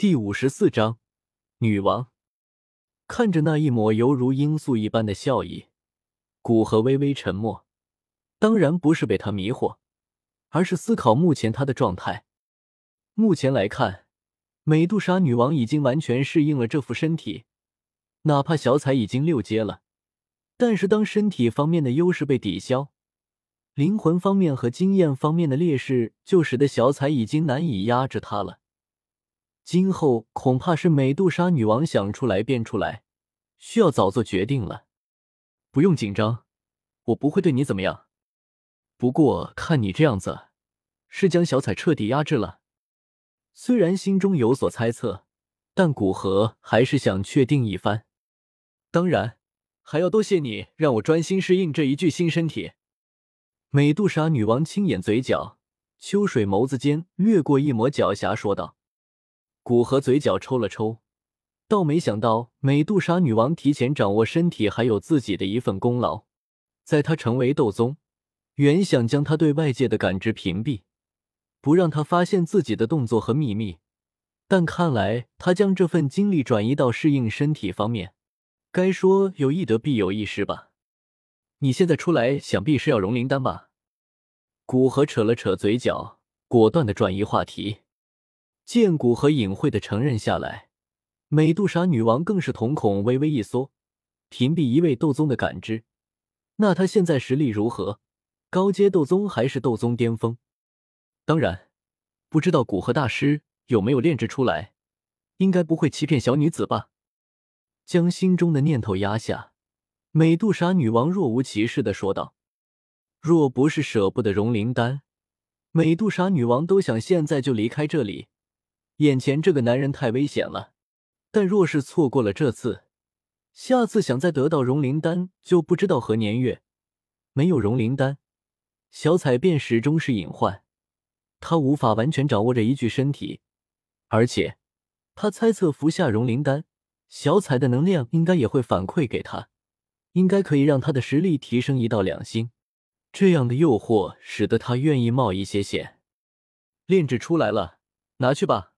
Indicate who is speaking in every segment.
Speaker 1: 第五十四章，女王看着那一抹犹如罂粟一般的笑意，古河微微沉默。当然不是被他迷惑，而是思考目前他的状态。目前来看，美杜莎女王已经完全适应了这副身体，哪怕小彩已经六阶了，但是当身体方面的优势被抵消，灵魂方面和经验方面的劣势就使得小彩已经难以压制她了。今后恐怕是美杜莎女王想出来便出来，需要早做决定了。不用紧张，我不会对你怎么样。不过看你这样子，是将小彩彻底压制了。虽然心中有所猜测，但古河还是想确定一番。当然，还要多谢你让我专心适应这一具新身体。美杜莎女王轻掩嘴角，秋水眸子间掠过一抹狡黠，说道。古河嘴角抽了抽，倒没想到美杜莎女王提前掌握身体，还有自己的一份功劳。在她成为斗宗，原想将她对外界的感知屏蔽，不让她发现自己的动作和秘密，但看来她将这份精力转移到适应身体方面，该说有一得必有一失吧。你现在出来，想必是要融灵丹吧？古河扯了扯嘴角，果断的转移话题。见骨和隐晦的承认下来，美杜莎女王更是瞳孔微微一缩，屏蔽一位斗宗的感知。那她现在实力如何？高阶斗宗还是斗宗巅峰？当然，不知道古河大师有没有炼制出来，应该不会欺骗小女子吧？将心中的念头压下，美杜莎女王若无其事的说道：“若不是舍不得融灵丹，美杜莎女王都想现在就离开这里。”眼前这个男人太危险了，但若是错过了这次，下次想再得到融灵丹就不知道何年月。没有融灵丹，小彩便始终是隐患，他无法完全掌握这一具身体。而且，他猜测服下融灵丹，小彩的能量应该也会反馈给他，应该可以让他的实力提升一到两星。这样的诱惑使得他愿意冒一些险。炼制出来了，拿去吧。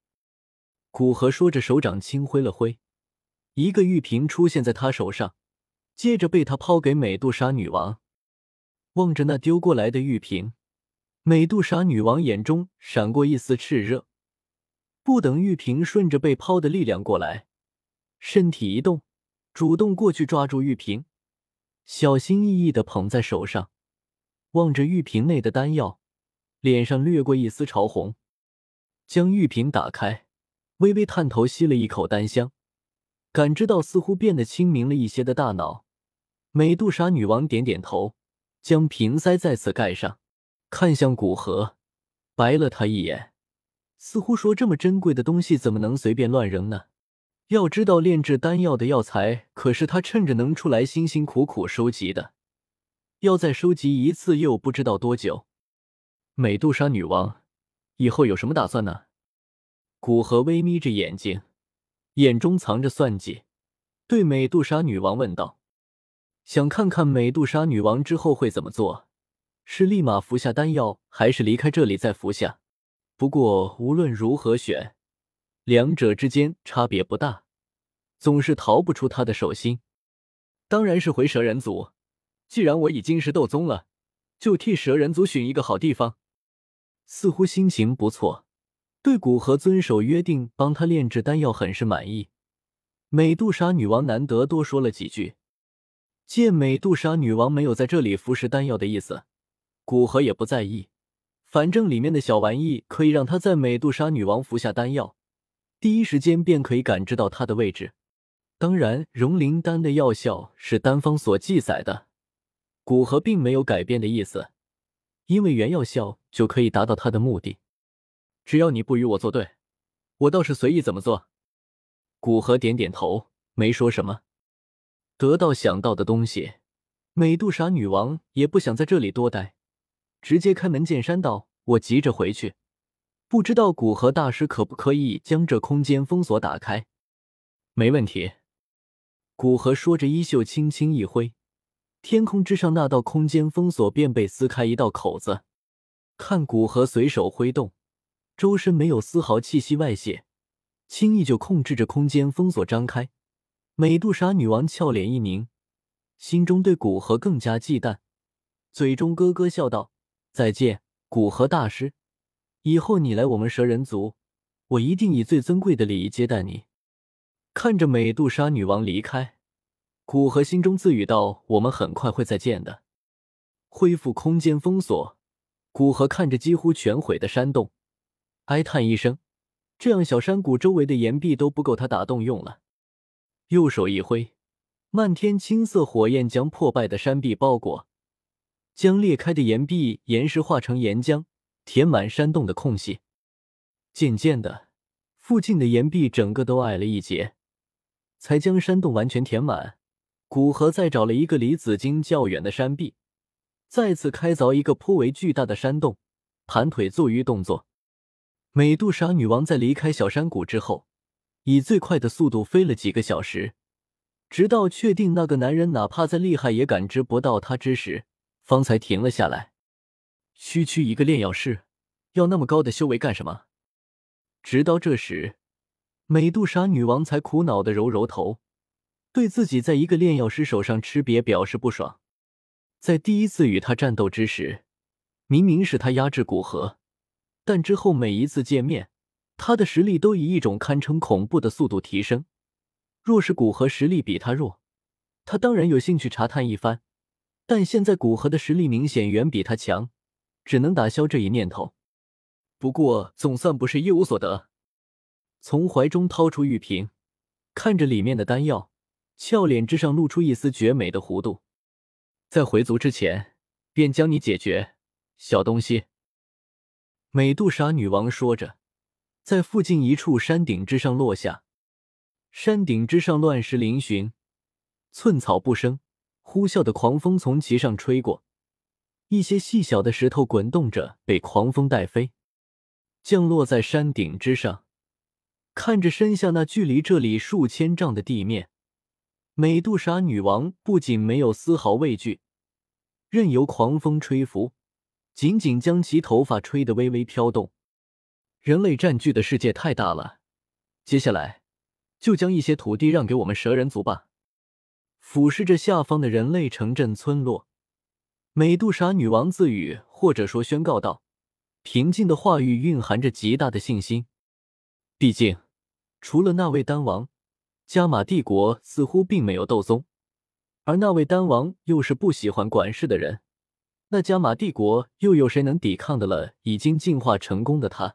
Speaker 1: 古河说着，手掌轻挥了挥，一个玉瓶出现在他手上，接着被他抛给美杜莎女王。望着那丢过来的玉瓶，美杜莎女王眼中闪过一丝炽热。不等玉瓶顺着被抛的力量过来，身体一动，主动过去抓住玉瓶，小心翼翼的捧在手上，望着玉瓶内的丹药，脸上掠过一丝潮红，将玉瓶打开。微微探头吸了一口丹香，感知到似乎变得清明了一些的大脑。美杜莎女王点点头，将瓶塞再次盖上，看向古河，白了他一眼，似乎说：“这么珍贵的东西怎么能随便乱扔呢？要知道，炼制丹药的药材可是他趁着能出来辛辛苦苦收集的，要再收集一次又不知道多久。”美杜莎女王，以后有什么打算呢？古河微眯着眼睛，眼中藏着算计，对美杜莎女王问道：“想看看美杜莎女王之后会怎么做？是立马服下丹药，还是离开这里再服下？不过无论如何选，两者之间差别不大，总是逃不出他的手心。当然是回蛇人族。既然我已经是斗宗了，就替蛇人族寻一个好地方。似乎心情不错。”对古河遵守约定，帮他炼制丹药，很是满意。美杜莎女王难得多说了几句。见美杜莎女王没有在这里服食丹药的意思，古河也不在意，反正里面的小玩意可以让他在美杜莎女王服下丹药，第一时间便可以感知到她的位置。当然，融灵丹的药效是丹方所记载的，古河并没有改变的意思，因为原药效就可以达到他的目的。只要你不与我作对，我倒是随意怎么做。古河点点头，没说什么。得到想到的东西，美杜莎女王也不想在这里多待，直接开门见山道：“我急着回去，不知道古河大师可不可以将这空间封锁打开？”没问题。古河说着，衣袖轻轻一挥，天空之上那道空间封锁便被撕开一道口子。看古河随手挥动。周身没有丝毫气息外泄，轻易就控制着空间封锁张开。美杜莎女王俏脸一凝，心中对古河更加忌惮，嘴中咯咯笑道：“再见，古河大师，以后你来我们蛇人族，我一定以最尊贵的礼仪接待你。”看着美杜莎女王离开，古河心中自语道：“我们很快会再见的。”恢复空间封锁，古河看着几乎全毁的山洞，哀叹一声：“这样小山谷周围的岩壁都不够他打洞用了。”右手一挥，漫天青色火焰将破败的山壁包裹，将裂开的岩壁岩石化成岩浆，填满山洞的空隙。渐渐的，附近的岩壁整个都矮了一截，才将山洞完全填满。古河再找了一个离紫金较远的山壁，再次开凿一个颇为巨大的山洞，盘腿坐于动作。美杜莎女王在离开小山谷之后。以最快的速度飞了几个小时，直到确定那个男人哪怕再厉害也感知不到她之时，方才停了下来。区区一个炼药师，要那么高的修为干什么？直到这时，美杜莎女王才苦恼的揉揉头，对自己在一个炼药师手上吃瘪表示不爽。在第一次与他战斗之时，明明是他压制古河，但之后每一次见面。他的实力都以一种堪称恐怖的速度提升。若是古河实力比他弱，他当然有兴趣查探一番。但现在古河的实力明显远比他强，只能打消这一念头。不过总算不是一无所得。从怀中掏出玉瓶，看着里面的丹药，俏脸之上露出一丝绝美的弧度。在回族之前，便将你解决，小东西。美杜莎女王说着。在附近一处山顶之上落下，山顶之上乱石嶙峋，寸草不生。呼啸的狂风从其上吹过，一些细小的石头滚动着，被狂风带飞，降落在山顶之上。看着身下那距离这里数千丈的地面，美杜莎女王不仅没有丝毫畏惧，任由狂风吹拂，仅仅将其头发吹得微微飘动。人类占据的世界太大了，接下来就将一些土地让给我们蛇人族吧。俯视着下方的人类城镇村落，美杜莎女王自语，或者说宣告道：“平静的话语蕴含着极大的信心。毕竟，除了那位丹王，加玛帝国似乎并没有斗宗，而那位丹王又是不喜欢管事的人，那加玛帝国又有谁能抵抗的了？已经进化成功的他。”